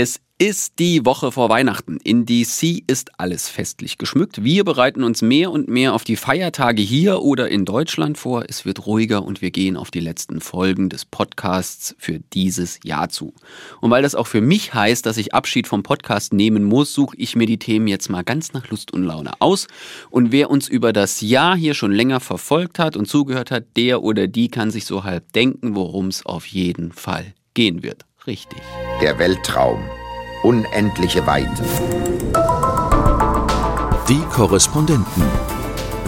Es ist die Woche vor Weihnachten. In DC ist alles festlich geschmückt. Wir bereiten uns mehr und mehr auf die Feiertage hier oder in Deutschland vor. Es wird ruhiger und wir gehen auf die letzten Folgen des Podcasts für dieses Jahr zu. Und weil das auch für mich heißt, dass ich Abschied vom Podcast nehmen muss, suche ich mir die Themen jetzt mal ganz nach Lust und Laune aus. Und wer uns über das Jahr hier schon länger verfolgt hat und zugehört hat, der oder die kann sich so halb denken, worum es auf jeden Fall gehen wird richtig. Der Weltraum. Unendliche Weite. Die Korrespondenten.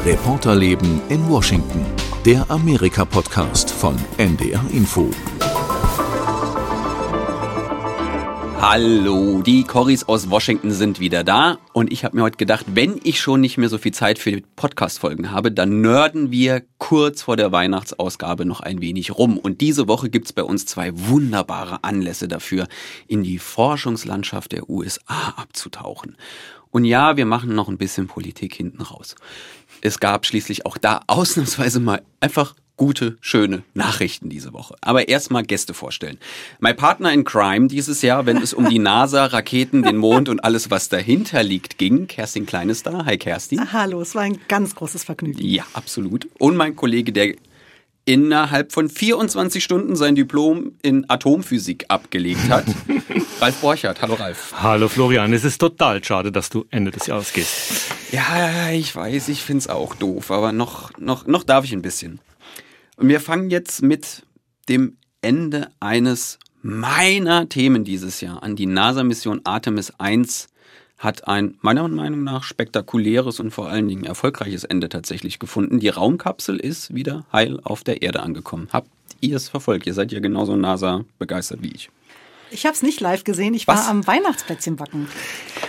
Reporterleben in Washington. Der Amerika-Podcast von NDR Info. Hallo, die Corris aus Washington sind wieder da und ich habe mir heute gedacht, wenn ich schon nicht mehr so viel Zeit für Podcast-Folgen habe, dann nörden wir kurz vor der Weihnachtsausgabe noch ein wenig rum. Und diese Woche gibt's bei uns zwei wunderbare Anlässe dafür, in die Forschungslandschaft der USA abzutauchen. Und ja, wir machen noch ein bisschen Politik hinten raus. Es gab schließlich auch da ausnahmsweise mal einfach gute, schöne Nachrichten diese Woche. Aber erstmal Gäste vorstellen. Mein Partner in Crime dieses Jahr, wenn es um die NASA, Raketen, den Mond und alles, was dahinter liegt, ging, Kerstin Kleines da. Hi Kerstin. Hallo, es war ein ganz großes Vergnügen. Ja, absolut. Und mein Kollege, der innerhalb von 24 Stunden sein Diplom in Atomphysik abgelegt hat. Ralf Borchardt. Hallo Ralf. Hallo Florian. Es ist total schade, dass du Ende des Jahres gehst. Ja, ich weiß, ich find's auch doof, aber noch, noch, noch darf ich ein bisschen. Und wir fangen jetzt mit dem Ende eines meiner Themen dieses Jahr an. Die NASA-Mission Artemis 1 hat ein meiner Meinung nach spektakuläres und vor allen Dingen erfolgreiches Ende tatsächlich gefunden. Die Raumkapsel ist wieder heil auf der Erde angekommen. Habt ihr es verfolgt? Ihr seid ja genauso NASA begeistert wie ich. Ich habe es nicht live gesehen. Ich war Was? am Weihnachtsplätzchen backen.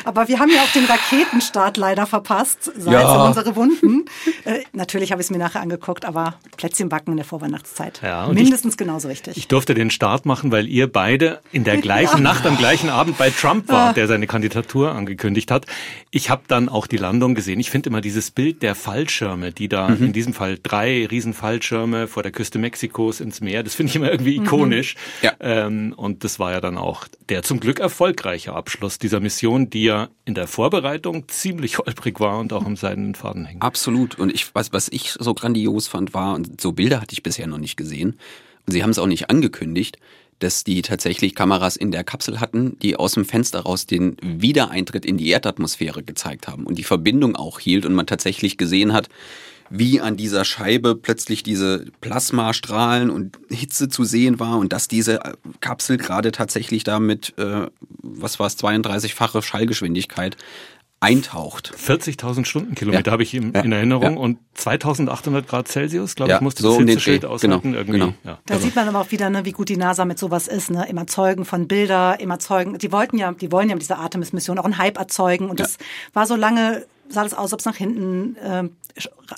Aber wir haben ja auch den Raketenstart leider verpasst. Salz ja. in unsere Wunden. Äh, natürlich habe ich es mir nachher angeguckt, aber Plätzchen backen in der Vorweihnachtszeit. Ja, Mindestens ich, genauso richtig. Ich durfte den Start machen, weil ihr beide in der gleichen ja. Nacht am gleichen Abend bei Trump wart, der seine Kandidatur angekündigt hat. Ich habe dann auch die Landung gesehen. Ich finde immer dieses Bild der Fallschirme, die da mhm. in diesem Fall drei Riesenfallschirme vor der Küste Mexikos ins Meer, das finde ich immer irgendwie mhm. ikonisch. Mhm. Ja. Ähm, und das war ja dann auch der zum Glück erfolgreiche Abschluss dieser Mission, die ja in der Vorbereitung ziemlich holprig war und auch am seidenen Faden hing. Absolut. Und ich, was, was ich so grandios fand, war, und so Bilder hatte ich bisher noch nicht gesehen, und sie haben es auch nicht angekündigt, dass die tatsächlich Kameras in der Kapsel hatten, die aus dem Fenster raus den Wiedereintritt in die Erdatmosphäre gezeigt haben und die Verbindung auch hielt und man tatsächlich gesehen hat, wie an dieser Scheibe plötzlich diese Plasmastrahlen und Hitze zu sehen war und dass diese Kapsel gerade tatsächlich da mit, äh, was war es, 32-fache Schallgeschwindigkeit eintaucht. 40.000 Stundenkilometer ja. habe ich in, ja. in Erinnerung ja. und 2.800 Grad Celsius, glaube ich, musste so das um Hitzeschild aushalten. Genau. Irgendwie. Genau. Da also. sieht man aber auch wieder, ne, wie gut die NASA mit sowas ist. Ne? Immer Zeugen von Bilder, immer Zeugen. Die wollten ja, die wollen ja mit dieser Artemis-Mission auch einen Hype erzeugen und das war so lange sah das aus, ob es nach hinten äh,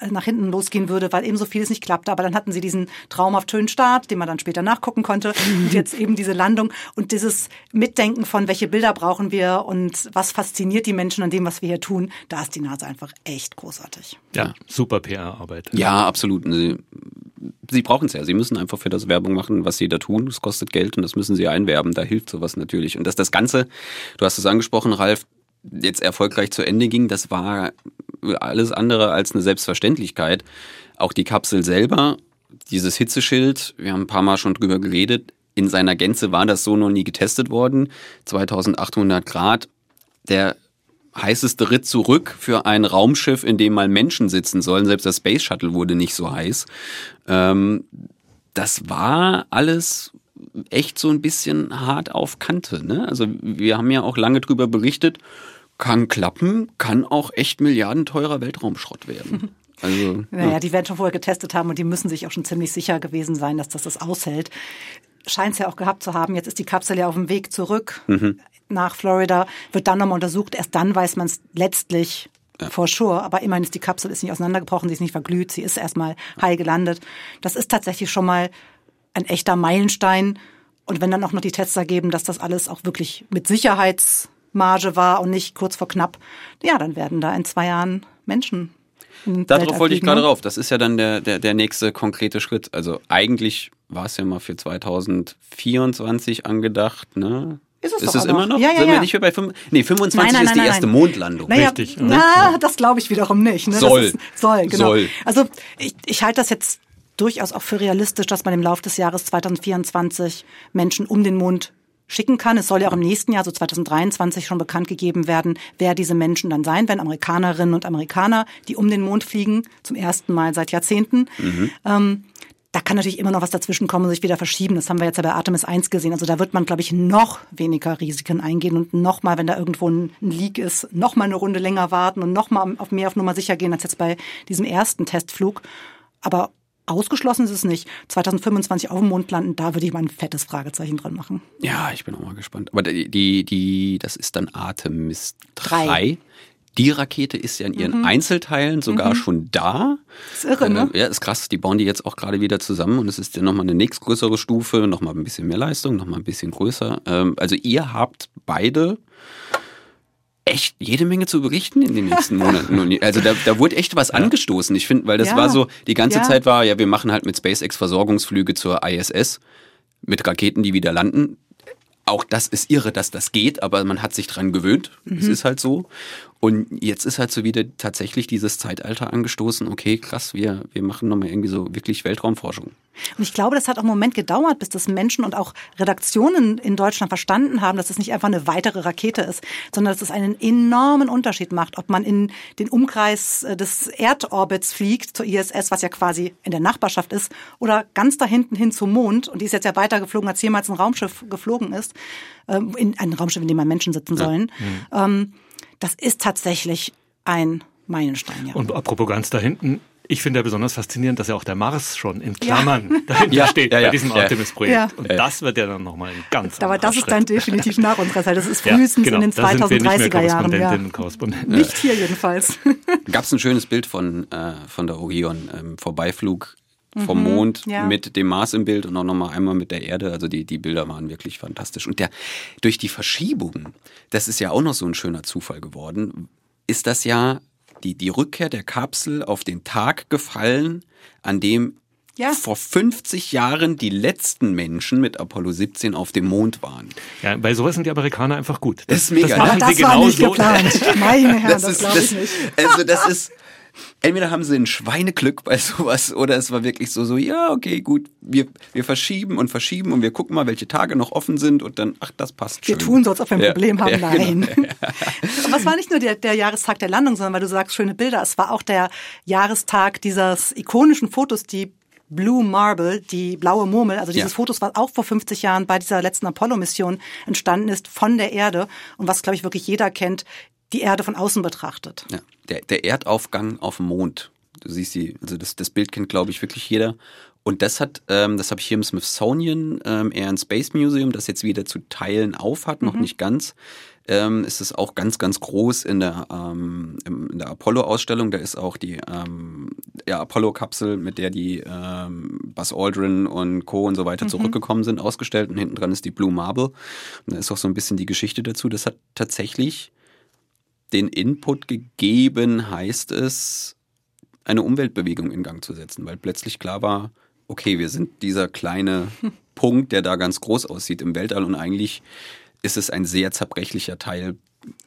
nach hinten losgehen würde, weil eben so vieles nicht klappte. Aber dann hatten sie diesen traumhaft schönen Start, den man dann später nachgucken konnte. Und jetzt eben diese Landung und dieses Mitdenken von, welche Bilder brauchen wir und was fasziniert die Menschen an dem, was wir hier tun. Da ist die Nase einfach echt großartig. Ja, super PR-Arbeit. Ja, absolut. Sie, sie brauchen es ja. Sie müssen einfach für das Werbung machen, was sie da tun. Es kostet Geld und das müssen sie einwerben. Da hilft sowas natürlich. Und dass das Ganze, du hast es angesprochen, Ralf, jetzt erfolgreich zu Ende ging, das war alles andere als eine Selbstverständlichkeit. Auch die Kapsel selber, dieses Hitzeschild, wir haben ein paar Mal schon drüber geredet, in seiner Gänze war das so noch nie getestet worden. 2800 Grad. Der heißeste Ritt zurück für ein Raumschiff, in dem mal Menschen sitzen sollen. Selbst das Space Shuttle wurde nicht so heiß. Ähm, das war alles echt so ein bisschen hart auf Kante. Ne? Also wir haben ja auch lange drüber berichtet kann klappen, kann auch echt milliardenteurer Weltraumschrott werden. Also, naja, ja. die werden schon vorher getestet haben und die müssen sich auch schon ziemlich sicher gewesen sein, dass das das aushält. Scheint es ja auch gehabt zu haben. Jetzt ist die Kapsel ja auf dem Weg zurück mhm. nach Florida, wird dann nochmal untersucht. Erst dann weiß man es letztlich ja. for sure. Aber immerhin ist die Kapsel ist nicht auseinandergebrochen, sie ist nicht verglüht, sie ist erstmal heil gelandet. Das ist tatsächlich schon mal ein echter Meilenstein. Und wenn dann auch noch die Tests ergeben, dass das alles auch wirklich mit Sicherheits Marge war und nicht kurz vor knapp, ja, dann werden da in zwei Jahren Menschen. Darauf wollte ich gerade rauf. Das ist ja dann der, der, der nächste konkrete Schritt. Also eigentlich war es ja mal für 2024 angedacht, ne? Ist es ist es immer noch. Ja, ja, Sind ja. wir nicht mehr bei fünf? Nee, 25 Nein, nein, ist die nein, erste nein. Mondlandung. Naja, Richtig, oder? Na, das glaube ich wiederum nicht. Ne? Soll. Das ist, soll, genau. Soll. Also ich, ich halte das jetzt durchaus auch für realistisch, dass man im Laufe des Jahres 2024 Menschen um den Mond schicken kann. Es soll ja auch im nächsten Jahr, so 2023, schon bekannt gegeben werden, wer diese Menschen dann sein werden. Amerikanerinnen und Amerikaner, die um den Mond fliegen, zum ersten Mal seit Jahrzehnten. Ähm, da kann natürlich immer noch was dazwischen kommen und sich wieder verschieben. Das haben wir jetzt ja bei Artemis 1 gesehen. Also da wird man, glaube ich, noch weniger Risiken eingehen und noch mal, wenn da irgendwo ein, Leak ist, noch mal eine Runde länger warten und noch mal auf mehr auf Nummer sicher gehen als jetzt bei diesem ersten Testflug. Aber ausgeschlossen ist es nicht. 2025 auf dem Mond landen, da würde ich mal ein fettes Fragezeichen dran machen. Ja, ich bin auch mal gespannt. Aber die, die, die das ist dann Artemis 3. Drei. Die Rakete ist ja in ihren Einzelteilen sogar schon da. ist irre, ne? Äh, Ja, ist krass. Die bauen die jetzt auch gerade wieder zusammen und es ist ja nochmal eine nächstgrößere Stufe, nochmal ein bisschen mehr Leistung, nochmal ein bisschen größer. Ähm, also ihr habt beide echt jede Menge zu berichten in den nächsten Monaten. Also da, da wurde echt was angestoßen. Ich finde, weil das Ja. war so, die ganze Ja. Zeit war, ja, wir machen halt mit SpaceX Versorgungsflüge zur ISS mit Raketen, die wieder landen. Auch das ist irre, dass das geht, aber man hat sich dran gewöhnt. Es ist halt so. Und jetzt ist halt so wieder tatsächlich dieses Zeitalter angestoßen. Okay, krass, wir, wir machen nochmal irgendwie so wirklich Weltraumforschung. Und ich glaube, das hat auch einen Moment gedauert, bis das Menschen und auch Redaktionen in Deutschland verstanden haben, dass es nicht einfach eine weitere Rakete ist, sondern dass es einen enormen Unterschied macht, ob man in den Umkreis äh, des Erdorbits fliegt, zur ISS, was ja quasi in der Nachbarschaft ist, oder ganz da hinten hin zum Mond. Und die ist jetzt ja weiter geflogen, als jemals ein Raumschiff geflogen ist. Ähm, In ein Raumschiff, in dem mal Menschen sitzen sollen. Ähm, Das ist tatsächlich ein Meilenstein, ja. Und apropos ganz da hinten, ich finde ja besonders faszinierend, dass ja auch der Mars schon in Klammern dahinter Ja, steht ja, ja, bei diesem ja. Artemis-Projekt. Ja. Und das wird ja dann nochmal ein ganz Aber das anderer ist dann Schritt. definitiv nach unserer Zeit. Das ist Ja, frühestens genau. in den Da sind wir nicht mehr 2030er Jahren. Ja. Korrespondentinnen und Korrespondenten. Nicht hier jedenfalls. Gab es ein schönes Bild von, äh, von der Orion, ähm, Vorbeiflug vom Mond ja. mit dem Mars im Bild und auch nochmal einmal mit der Erde. Also die, die Bilder waren wirklich fantastisch. Und der durch die Verschiebung, das ist ja auch noch so ein schöner Zufall geworden, ist das ja die, die Rückkehr der Kapsel auf den Tag gefallen, an dem Ja. vor 50 Jahren die letzten Menschen mit Apollo 17 auf dem Mond waren. Ja, bei sowas sind die Amerikaner einfach gut. Das ist mega, das machen das sie war genau nicht so. geplant. Meine Herren, das, glaube ich das, nicht. Also das ist, entweder haben sie ein Schweineglück bei sowas oder es war wirklich so, so, ja, okay, gut, wir, wir verschieben und verschieben und wir gucken mal, welche Tage noch offen sind und dann, ach, das passt Wir schön. tun so, als ob wir ein Ja, Problem haben. ja, Nein. genau. Aber es war nicht nur der, der Jahrestag der Landung, sondern weil du sagst, schöne Bilder. Es war auch der Jahrestag dieses ikonischen Fotos, die Blue Marble, die blaue Murmel, also dieses Ja. Fotos, was auch vor 50 Jahren bei dieser letzten Apollo-Mission entstanden ist, von der Erde und was, glaube ich, wirklich jeder kennt, die Erde von außen betrachtet. Ja, der, der Erdaufgang auf dem Mond. Du siehst die, also das, das Bild kennt, glaube ich, wirklich jeder. Und das hat, ähm, das habe ich hier im Smithsonian ähm, Air and Space Museum, das jetzt wieder zu Teilen auf hat, noch nicht ganz. Ähm, ist es auch ganz, ganz groß in der, ähm, in der Apollo-Ausstellung. Da ist auch die ähm, ja, Apollo-Kapsel, mit der die ähm, Buzz Aldrin und Co. und so weiter zurückgekommen sind, ausgestellt. Und hinten dran ist die Blue Marble. Und da ist auch so ein bisschen die Geschichte dazu. Das hat tatsächlich den Input gegeben, heißt es, eine Umweltbewegung in Gang zu setzen, weil plötzlich klar war, okay, wir sind dieser kleine Punkt, der da ganz groß aussieht im Weltall und eigentlich ist es ein sehr zerbrechlicher Teil,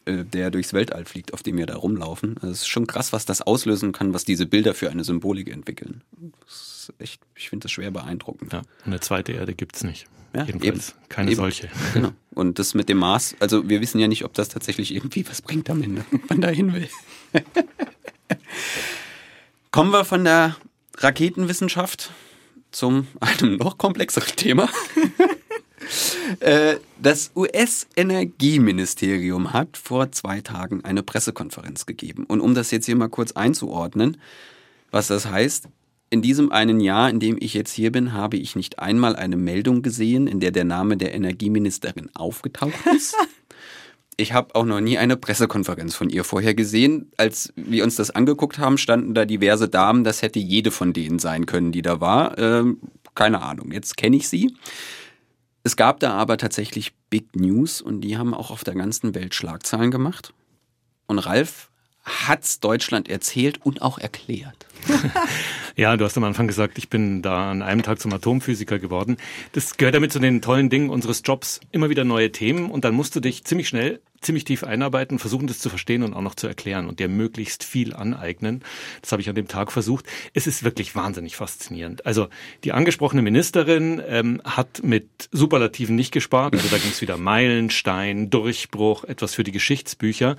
der durchs Weltall fliegt, auf dem wir da rumlaufen. Also es ist schon krass, was das auslösen kann, was diese Bilder für eine Symbolik entwickeln. Echt, ich finde das schwer beeindruckend. Ja, eine zweite Erde gibt's nicht. Ja, Jedenfalls eben. keine Eben. solche. Genau. Und das mit dem Mars, also wir wissen ja nicht, ob das tatsächlich irgendwie was bringt am Ende, ob man da hin will. Kommen wir von der Raketenwissenschaft zum einem noch komplexeren Thema. Äh, Das US-Energieministerium hat vor zwei Tagen eine Pressekonferenz gegeben. Und um das jetzt hier mal kurz einzuordnen, was das heißt, in diesem einen Jahr, in dem ich jetzt hier bin, habe ich nicht einmal eine Meldung gesehen, in der der Name der Energieministerin aufgetaucht ist. Ich habe auch noch nie eine Pressekonferenz von ihr vorher gesehen. Als wir uns das angeguckt haben, standen da diverse Damen. Das hätte jede von denen sein können, die da war. Ähm, keine Ahnung, jetzt kenne ich sie. Es gab da aber tatsächlich Big News und die haben auch auf der ganzen Welt Schlagzeilen gemacht. Und Ralf hat's Deutschland erzählt und auch erklärt. ja, du hast am Anfang gesagt, ich bin da an einem Tag zum Atomphysiker geworden. Das gehört damit zu den tollen Dingen unseres Jobs. Immer wieder neue Themen und dann musst du dich ziemlich schnell ziemlich tief einarbeiten, versuchen das zu verstehen und auch noch zu erklären und dir möglichst viel aneignen. Das habe ich an dem Tag versucht. Es ist wirklich wahnsinnig faszinierend. Also die angesprochene Ministerin ähm, hat mit Superlativen nicht gespart. Also da ging es wieder Meilenstein, Durchbruch, etwas für die Geschichtsbücher.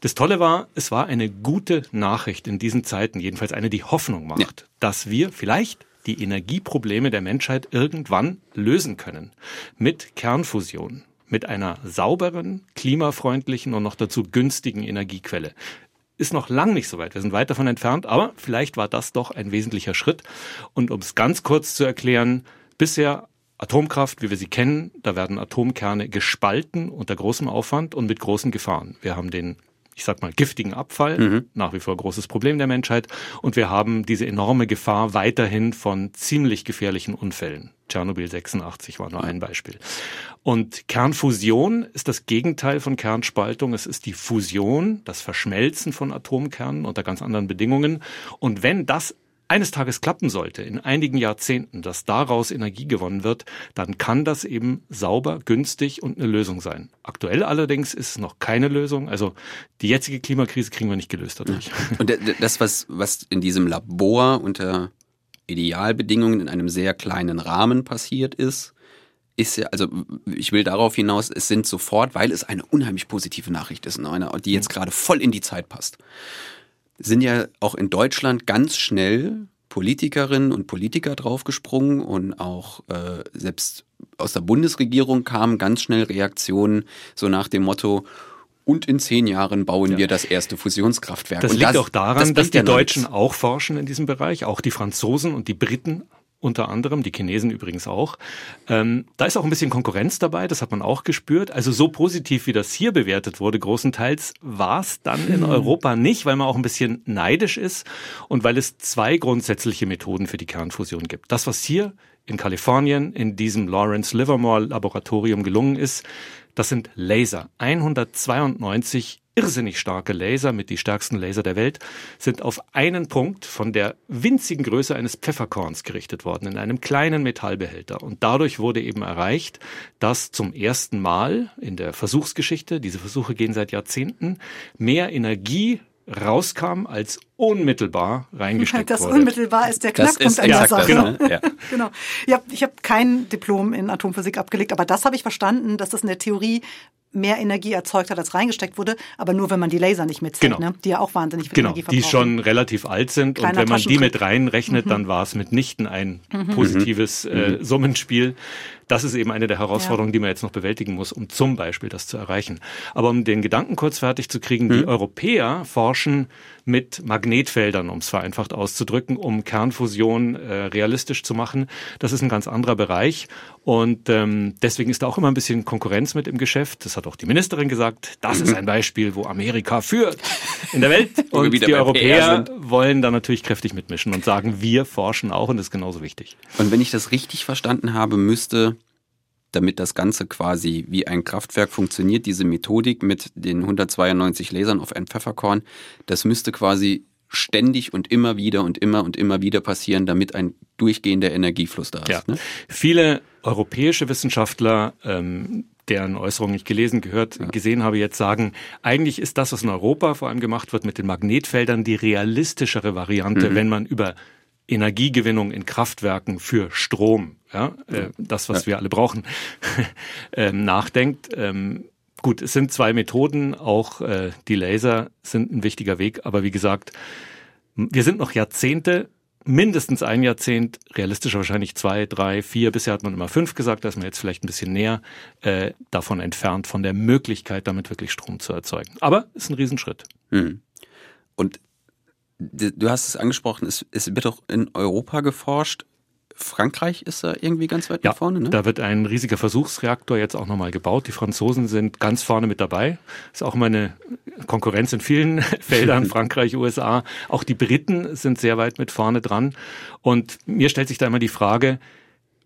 Das Tolle war, es war eine gute Nachricht in diesen Zeiten, jedenfalls eine, die Hoffnung macht, ja. dass wir vielleicht die Energieprobleme der Menschheit irgendwann lösen können. Mit Kernfusion mit einer sauberen, klimafreundlichen und noch dazu günstigen Energiequelle. Ist noch lang nicht so weit. Wir sind weit davon entfernt, aber vielleicht war das doch ein wesentlicher Schritt. Und um es ganz kurz zu erklären, bisher Atomkraft, wie wir sie kennen, da werden Atomkerne gespalten unter großem Aufwand und mit großen Gefahren. Wir haben den ich sag mal, giftigen Abfall, mhm. nach wie vor großes Problem der Menschheit. Und wir haben diese enorme Gefahr weiterhin von ziemlich gefährlichen Unfällen. Tschernobyl 86 war nur ein Beispiel. Und Kernfusion ist das Gegenteil von Kernspaltung. Es ist die Fusion, das Verschmelzen von Atomkernen unter ganz anderen Bedingungen. Und wenn das eines Tages klappen sollte, in einigen Jahrzehnten, dass daraus Energie gewonnen wird, dann kann das eben sauber, günstig und eine Lösung sein. Aktuell allerdings ist es noch keine Lösung. Also die jetzige Klimakrise kriegen wir nicht gelöst dadurch. Und das, was, was in diesem Labor unter Idealbedingungen in einem sehr kleinen Rahmen passiert ist, ist ja, also ich will darauf hinaus, es sind sofort, weil es eine unheimlich positive Nachricht ist, eine, die jetzt mhm. gerade voll in die Zeit passt sind ja auch in Deutschland ganz schnell Politikerinnen und Politiker draufgesprungen und auch äh, selbst aus der Bundesregierung kamen ganz schnell Reaktionen so nach dem Motto, und in zehn Jahren bauen ja. wir das erste Fusionskraftwerk. Das und liegt das, auch daran, das dass die Deutschen auch forschen in diesem Bereich, auch die Franzosen und die Briten unter anderem, die Chinesen übrigens auch. Ähm, da ist auch ein bisschen Konkurrenz dabei, das hat man auch gespürt. Also so positiv, wie das hier bewertet wurde, großenteils war es dann in hm. Europa nicht, weil man auch ein bisschen neidisch ist und weil es zwei grundsätzliche Methoden für die Kernfusion gibt. Das, was hier in Kalifornien in diesem Lawrence Livermore Laboratorium gelungen ist, das sind Laser. 192 irrsinnig starke Laser, mit die stärksten Laser der Welt, sind auf einen Punkt von der winzigen Größe eines Pfefferkorns gerichtet worden, in einem kleinen Metallbehälter. Und dadurch wurde eben erreicht, dass zum ersten Mal in der Versuchsgeschichte, diese Versuche gehen seit Jahrzehnten, mehr Energie rauskam, als unmittelbar reingesteckt das wurde. Das unmittelbar ist der Knackpunkt ist an der Sache. Genau. Ja. genau. Ja, ich habe kein Diplom in Atomphysik abgelegt, aber das habe ich verstanden, dass das in der Theorie mehr Energie erzeugt hat, als reingesteckt wurde, aber nur wenn man die Laser nicht mitzählt, genau. ne? die ja auch wahnsinnig viel genau. Energie verbrauchen. Die schon relativ alt sind Kleiner und wenn man die mit reinrechnet, mhm. dann war es mitnichten ein mhm. positives mhm. äh, Summenspiel. Das ist eben eine der Herausforderungen, ja. die man jetzt noch bewältigen muss, um zum Beispiel das zu erreichen. Aber um den Gedanken kurz fertig zu kriegen, die mhm. Europäer forschen mit Magnetfeldern, um es vereinfacht auszudrücken, um Kernfusion äh, realistisch zu machen. Das ist ein ganz anderer Bereich und ähm, deswegen ist da auch immer ein bisschen Konkurrenz mit im Geschäft. Das hat auch die Ministerin gesagt. Das ist ein Beispiel, wo Amerika führt in der Welt und die Europäer wollen da natürlich kräftig mitmischen und sagen, wir forschen auch und das ist genauso wichtig. Und wenn ich das richtig verstanden habe, müsste damit das Ganze quasi wie ein Kraftwerk funktioniert, diese Methodik mit den 192 Lasern auf ein Pfefferkorn, das müsste quasi ständig und immer wieder und immer und immer wieder passieren, damit ein durchgehender Energiefluss da ist. Ja. Ne? Viele europäische Wissenschaftler, ähm, deren Äußerungen ich gelesen, gehört, ja. gesehen habe, jetzt sagen, eigentlich ist das, was in Europa vor allem gemacht wird mit den Magnetfeldern, die realistischere Variante, mhm. wenn man über Energiegewinnung in Kraftwerken für Strom, ja, äh, das, was ja. wir alle brauchen, ähm, nachdenkt. Ähm, gut, es sind zwei Methoden, auch äh, die Laser sind ein wichtiger Weg, aber wie gesagt, wir sind noch Jahrzehnte, mindestens ein Jahrzehnt, realistischer wahrscheinlich zwei, drei, vier, bisher hat man immer fünf gesagt, da ist man jetzt vielleicht ein bisschen näher äh, davon entfernt, von der Möglichkeit, damit wirklich Strom zu erzeugen. Aber ist ein Riesenschritt. Mhm. Und du hast es angesprochen, es, es wird auch in Europa geforscht. Frankreich ist da irgendwie ganz weit ja, nach vorne, ne? Da wird ein riesiger Versuchsreaktor jetzt auch nochmal gebaut. Die Franzosen sind ganz vorne mit dabei. Ist auch mal eine Konkurrenz in vielen Feldern, Frankreich, USA. Auch die Briten sind sehr weit mit vorne dran. Und mir stellt sich da immer die Frage,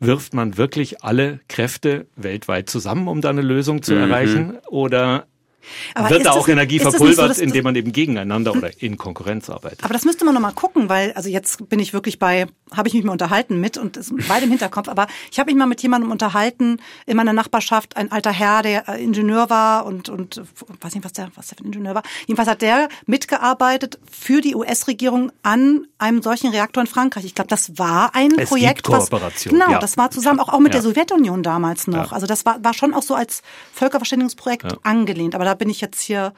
wirft man wirklich alle Kräfte weltweit zusammen, um da eine Lösung zu mhm. erreichen? Oder Aber wird da auch das, Energie verpulvert, so, indem man eben gegeneinander oder in Konkurrenz arbeitet. Aber das müsste man nochmal gucken, weil, also jetzt bin ich wirklich bei, habe ich mich mal unterhalten mit und ist weit im Hinterkopf, aber ich habe mich mal mit jemandem unterhalten in meiner Nachbarschaft, ein alter Herr, der äh, Ingenieur war und, und weiß nicht, was der, was der für ein Ingenieur war. Jedenfalls hat der mitgearbeitet für die US-Regierung an einem solchen Reaktor in Frankreich. Ich glaube, das war ein es Projekt, gibt Kooperation. Was, genau, ja. das war zusammen auch, auch mit ja. der Sowjetunion damals noch. Ja. Also das war, war schon auch so als Völkerverständigungsprojekt angelehnt. Aber da bin ich jetzt hier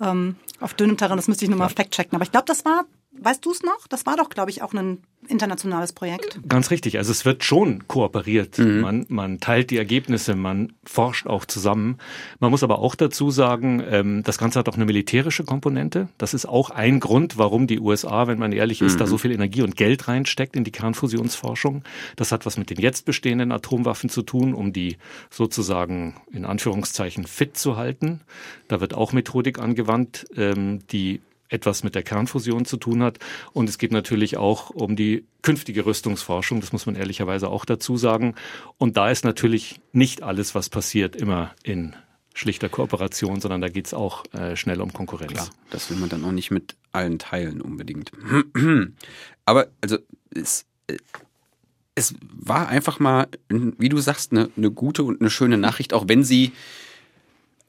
ähm, auf dünnem Terrain, das müsste ich nochmal fact-checken. Aber ich glaube, das war Weißt du es noch? Das war doch, glaube ich, auch ein internationales Projekt. Ganz richtig. Also es wird schon kooperiert. Mhm. Man, man teilt die Ergebnisse, man forscht auch zusammen. Man muss aber auch dazu sagen, ähm, das Ganze hat auch eine militärische Komponente. Das ist auch ein Grund, warum die USA, wenn man ehrlich ist, mhm. da so viel Energie und Geld reinsteckt in die Kernfusionsforschung. Das hat was mit den jetzt bestehenden Atomwaffen zu tun, um die sozusagen in Anführungszeichen fit zu halten. Da wird auch Methodik angewandt, ähm, die etwas mit der Kernfusion zu tun hat. Und es geht natürlich auch um die künftige Rüstungsforschung, das muss man ehrlicherweise auch dazu sagen. Und da ist natürlich nicht alles, was passiert, immer in schlichter Kooperation, sondern da geht's auch äh, schnell um Konkurrenz. Klar, das will man dann auch nicht mit allen teilen unbedingt. Aber also es, äh, es war einfach mal, wie du sagst, eine, eine gute und eine schöne Nachricht, auch wenn sie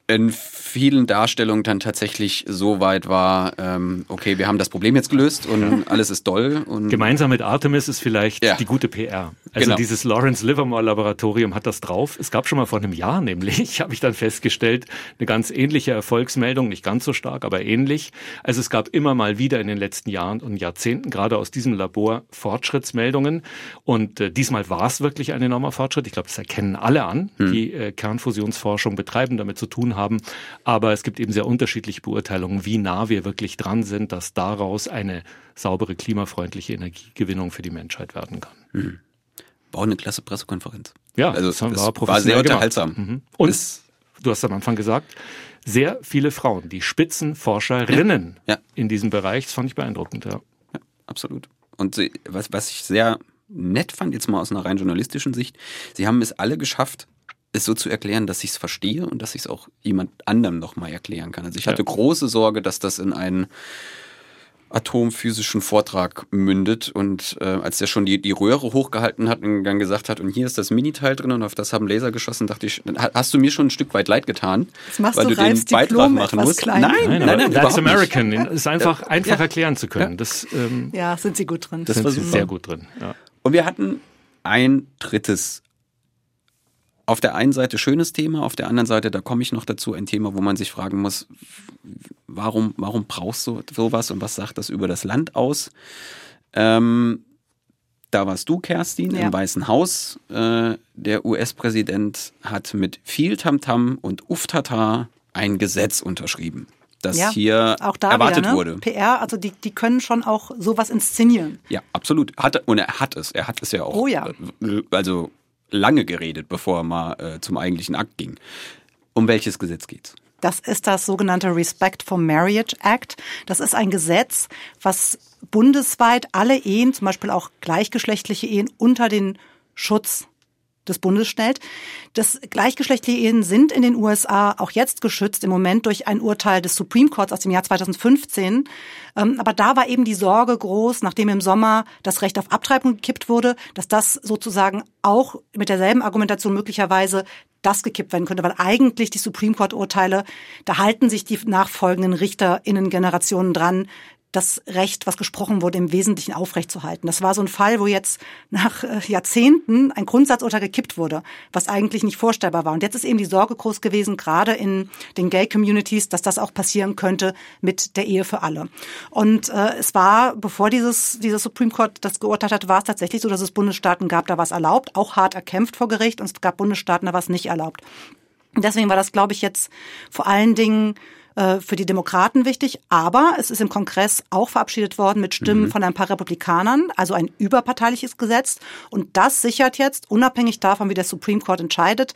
in vielen Darstellungen dann tatsächlich so weit war, ähm, okay, wir haben das Problem jetzt gelöst und alles ist doll. Und Gemeinsam mit Artemis ist vielleicht ja. die gute PR. Also genau. dieses Lawrence Livermore Laboratorium hat das drauf. Es gab schon mal vor einem Jahr nämlich, habe ich dann festgestellt, eine ganz ähnliche Erfolgsmeldung, nicht ganz so stark, aber ähnlich. Also es gab immer mal wieder in den letzten Jahren und Jahrzehnten gerade aus diesem Labor Fortschrittsmeldungen und äh, diesmal war es wirklich ein enormer Fortschritt. Ich glaube, das erkennen alle an, hm. die äh, Kernfusionsforschung betreiben, damit zu tun haben. Aber es gibt eben sehr unterschiedliche Beurteilungen, wie nah wir wirklich dran sind, dass daraus eine saubere, klimafreundliche Energiegewinnung für die Menschheit werden kann. Mhm. War eine klasse Pressekonferenz. Ja, also das war, war sehr unterhaltsam. Mhm. Und es, du hast am Anfang gesagt, sehr viele Frauen, die Spitzenforscherinnen ja. Ja. in diesem Bereich, das fand ich beeindruckend. Ja, ja absolut. Und sie, was, was ich sehr nett fand, jetzt mal aus einer rein journalistischen Sicht, sie haben es alle geschafft, es so zu erklären, dass ich es verstehe und dass ich es auch jemand anderem nochmal erklären kann. Also ich hatte große Sorge, dass das in einen atomphysischen Vortrag mündet und äh, als der schon die, die Röhre hochgehalten hat und dann gesagt hat, und hier ist das Miniteil drin und auf das haben Laser geschossen, dachte ich, hast du mir schon ein Stück weit leid getan, weil du, du den Beitrag Diplom machen musst. Klein. Nein, nein, nein, nein That's American. Nicht. ist einfach einfach ja. erklären zu können. Das, ähm, ja, sind sie gut drin. Das sind sie sehr gut drin. Ja. Und wir hatten ein drittes auf der einen Seite schönes Thema, auf der anderen Seite, da komme ich noch dazu, ein Thema, wo man sich fragen muss, warum, warum brauchst du sowas und was sagt das über das Land aus? Ähm, da warst du, Kerstin, ja. im Weißen Haus. Äh, der US-Präsident hat mit viel Tamtam -Tam und Uftata ein Gesetz unterschrieben, das ja, hier erwartet wieder, ne? wurde. PR, also die, die können schon auch sowas inszenieren. Ja, absolut. Hat, und er hat es. Er hat es ja auch. Oh ja. Also lange geredet, bevor er mal äh, zum eigentlichen Akt ging. Um welches Gesetz geht's? Das ist das sogenannte Respect for Marriage Act. Das ist ein Gesetz, was bundesweit alle Ehen, zum Beispiel auch gleichgeschlechtliche Ehen, unter den Schutz des Bundes stellt. Das gleichgeschlechtliche Ehen sind in den USA auch jetzt geschützt, im Moment durch ein Urteil des Supreme Courts aus dem Jahr 2015. Ähm, aber da war eben die Sorge groß, nachdem im Sommer das Recht auf Abtreibung gekippt wurde, dass das sozusagen auch mit derselben Argumentation möglicherweise das gekippt werden könnte, weil eigentlich die Supreme Court Urteile, da halten sich die nachfolgenden RichterInnen Generationen dran, das Recht, was gesprochen wurde, im Wesentlichen aufrechtzuerhalten. Das war so ein Fall, wo jetzt nach äh, Jahrzehnten ein Grundsatzurteil gekippt wurde, was eigentlich nicht vorstellbar war. Und jetzt ist eben die Sorge groß gewesen, gerade in den Gay-Communities, dass das auch passieren könnte mit der Ehe für alle. Und äh, es war, bevor dieses, dieses Supreme Court das geurteilt hat, war es tatsächlich so, dass es Bundesstaaten gab, da war es erlaubt, auch hart erkämpft vor Gericht, und es gab Bundesstaaten, da war es nicht erlaubt. Deswegen war das, glaube ich, jetzt vor allen Dingen äh, für die Demokraten wichtig, aber es ist im Kongress auch verabschiedet worden mit Stimmen mhm. von ein paar Republikanern, also ein überparteiliches Gesetz. Und das sichert jetzt, unabhängig davon, wie der Supreme Court entscheidet,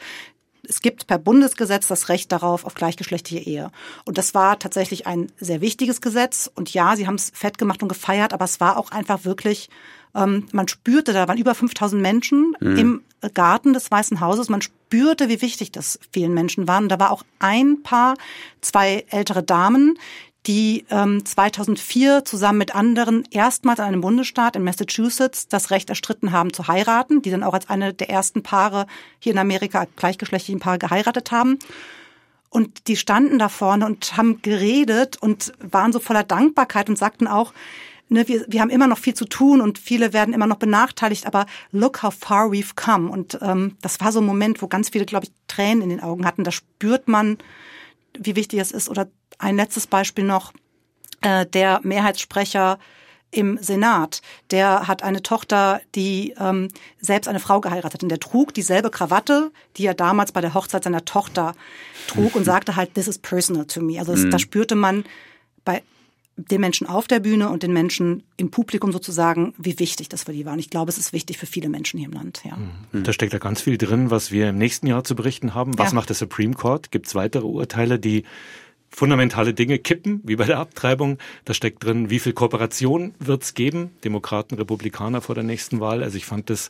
es gibt per Bundesgesetz das Recht darauf auf gleichgeschlechtliche Ehe. Und das war tatsächlich ein sehr wichtiges Gesetz. Und ja, sie haben es fett gemacht und gefeiert, aber es war auch einfach wirklich, ähm, man spürte, da waren über 5000 Menschen mhm. im Garten des Weißen Hauses. Man spürte, wie wichtig das vielen Menschen war. Und da war auch ein Paar, zwei ältere Damen, die ähm, 2004 zusammen mit anderen erstmals in einem Bundesstaat in Massachusetts das Recht erstritten haben zu heiraten, die dann auch als eine der ersten Paare hier in Amerika gleichgeschlechtlichen Paare geheiratet haben. Und die standen da vorne und haben geredet und waren so voller Dankbarkeit und sagten auch, ne, wir, wir haben immer noch viel zu tun und viele werden immer noch benachteiligt, aber look how far we've come. Und ähm, das war so ein Moment, wo ganz viele, glaube ich, Tränen in den Augen hatten. Da spürt man, wie wichtig es ist. Oder ein letztes Beispiel noch, äh, der Mehrheitssprecher im Senat, der hat eine Tochter, die ähm, selbst eine Frau geheiratet hat. Und der trug dieselbe Krawatte, die er damals bei der Hochzeit seiner Tochter trug und sagte halt, this is personal to me. Also das, mhm. da spürte man bei den Menschen auf der Bühne und den Menschen im Publikum sozusagen, wie wichtig das für die war. Und ich glaube, es ist wichtig für viele Menschen hier im Land. Ja. Mhm. Da steckt ja ganz viel drin, was wir im nächsten Jahr zu berichten haben. Was ja. macht der Supreme Court? Gibt es weitere Urteile, die fundamentale Dinge kippen, wie bei der Abtreibung. Da steckt drin, wie viel Kooperation wird es geben, Demokraten, Republikaner vor der nächsten Wahl. Also ich fand das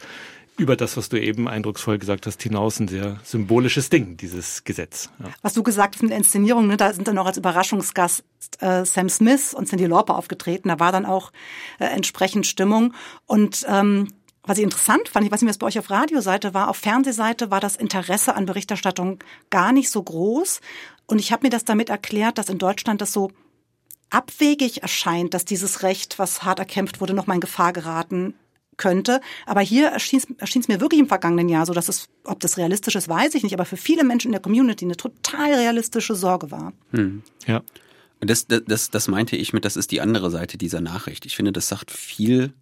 über das, was du eben eindrucksvoll gesagt hast, hinaus ein sehr symbolisches Ding, dieses Gesetz. Ja. Was du gesagt hast mit der Inszenierung, ne, da sind dann noch als Überraschungsgast äh, Sam Smith und Cindy Lauper aufgetreten. Da war dann auch äh, entsprechend Stimmung. Und ähm, was ich interessant fand, ich weiß nicht, was bei euch auf Radioseite war, auf Fernsehseite war das Interesse an Berichterstattung gar nicht so groß. Und ich habe mir das damit erklärt, dass in Deutschland das so abwegig erscheint, dass dieses Recht, was hart erkämpft wurde, nochmal in Gefahr geraten könnte. Aber hier erschien es mir wirklich im vergangenen Jahr so, dass es, ob das realistisch ist, weiß ich nicht, aber für viele Menschen in der Community eine total realistische Sorge war. Hm. Ja. Und das, das, das meinte ich mit, das ist die andere Seite dieser Nachricht. Ich finde, das sagt viel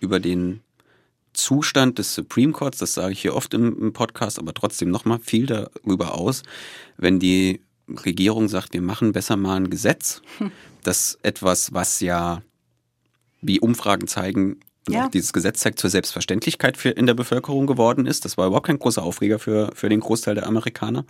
über den Zustand des Supreme Courts, das sage ich hier oft im, Podcast, aber trotzdem nochmal viel darüber aus, wenn die Regierung sagt, wir machen besser mal ein Gesetz, hm. das etwas, was ja, wie Umfragen zeigen, ja. dieses Gesetz zeigt zur Selbstverständlichkeit für, in der Bevölkerung geworden ist. Das war überhaupt kein großer Aufreger für, für den Großteil der Amerikaner.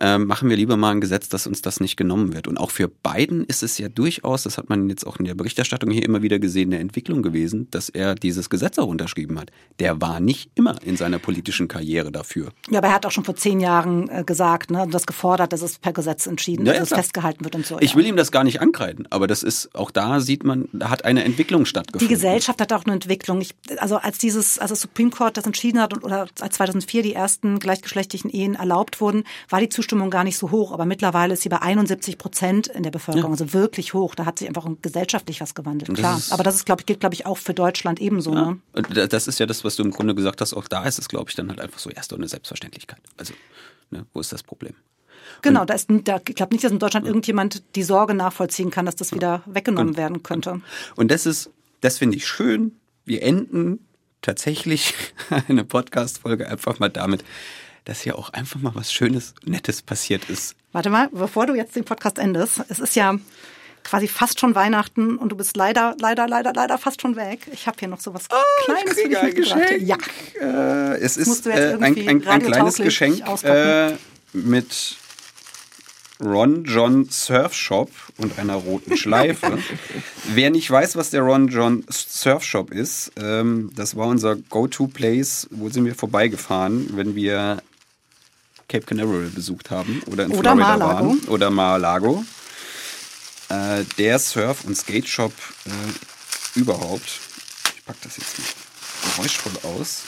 Ähm, machen wir lieber mal ein Gesetz, dass uns das nicht genommen wird. Und auch für Biden ist es ja durchaus, das hat man jetzt auch in der Berichterstattung hier immer wieder gesehen, eine Entwicklung gewesen, dass er dieses Gesetz auch unterschrieben hat. Der war nicht immer in seiner politischen Karriere dafür. Ja, aber er hat auch schon vor zehn Jahren äh, gesagt, ne, das gefordert, dass es per Gesetz entschieden, ja, dass ja, es festgehalten wird und so. Ich will ihm das gar nicht ankreiden, aber das ist, auch da sieht man, da hat eine Entwicklung stattgefunden. Die Gesellschaft hat auch eine Entwicklung. Ich, also als dieses, als das Supreme Court das entschieden hat oder als 2004 die ersten gleichgeschlechtlichen Ehen erlaubt wurden, war die Zustimmung gar nicht so hoch. Aber mittlerweile ist sie bei 71 Prozent in der Bevölkerung, ja. also wirklich hoch. Da hat sich einfach gesellschaftlich was gewandelt, klar. Das aber das ist, glaube ich, gilt, glaube ich, auch für Deutschland ebenso. Ja. Ne? Das ist ja das, was du im Grunde gesagt hast. Auch da ist es, glaube ich, dann halt einfach so erst eine Selbstverständlichkeit. Also, ne, wo ist das Problem? Genau, da ist, da, ich glaube nicht, dass in Deutschland irgendjemand die Sorge nachvollziehen kann, dass das wieder weggenommen werden könnte. Und das ist, das finde ich schön, wir enden tatsächlich eine Podcast-Folge einfach mal damit, dass hier auch einfach mal was Schönes, Nettes passiert ist. Warte mal, bevor du jetzt den Podcast endest, es ist ja quasi fast schon Weihnachten und du bist leider, leider, leider, leider fast schon weg. Ich habe hier noch so was oh, Kleines für dich ein Geschenk. Ja. Äh, es ist äh, ein, ein, ein kleines Geschenk äh, mit Ron John Surf Shop und einer roten Schleife. Wer nicht weiß, was der Ron John Surf Shop ist, ähm, das war unser Go-To-Place, wo sind wir vorbeigefahren, wenn wir Cape Canaveral besucht haben oder in oder Florida waren. Oder Mar-a-Lago. Äh, der Surf- und Skate-Shop äh, überhaupt. Ich packe das jetzt mal geräuschvoll aus.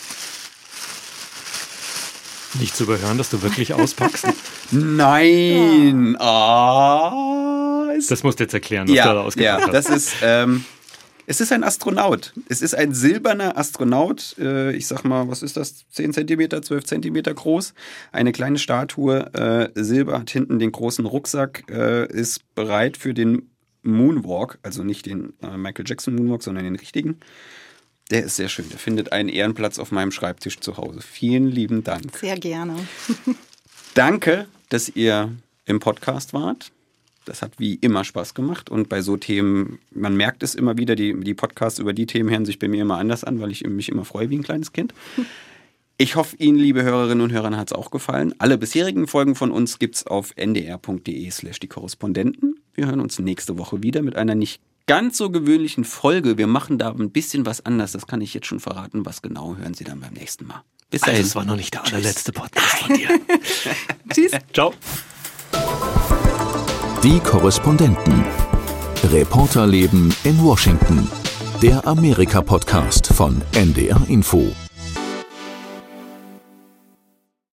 Nicht zu überhören, dass du wirklich auspackst. Nein! Ja. Oh, das musst du jetzt erklären, was ja, du da ausgepackt ja, hast. Das ist, ähm, es ist ein Astronaut. Es ist ein silberner Astronaut. Äh, ich sag mal, was ist das? 10 cm, 12 cm groß. Eine kleine Statue. Äh, Silber hat hinten den großen Rucksack. Äh, ist bereit für den Moonwalk. Also nicht den äh, Michael Jackson Moonwalk, sondern den richtigen. Der ist sehr schön. Der findet einen Ehrenplatz auf meinem Schreibtisch zu Hause. Vielen lieben Dank. Sehr gerne. Danke, dass ihr im Podcast wart. Das hat wie immer Spaß gemacht. Und bei so Themen, man merkt es immer wieder, die, die Podcasts über die Themen hören sich bei mir immer anders an, weil ich mich immer freue wie ein kleines Kind. Ich hoffe, Ihnen, liebe Hörerinnen und Hörer, hat es auch gefallen. Alle bisherigen Folgen von uns gibt es auf ndr.de slash die Korrespondenten. Wir hören uns nächste Woche wieder mit einer nicht ganz so gewöhnlichen Folge. Wir machen da ein bisschen was anders. Das kann ich jetzt schon verraten. Was genau hören Sie dann beim nächsten Mal. Bis also, dahin. Also es war noch nicht der Tschüss. allerletzte Podcast von dir. Tschüss. Ciao. Die Korrespondenten. Reporterleben in Washington. Der Amerika-Podcast von NDR Info.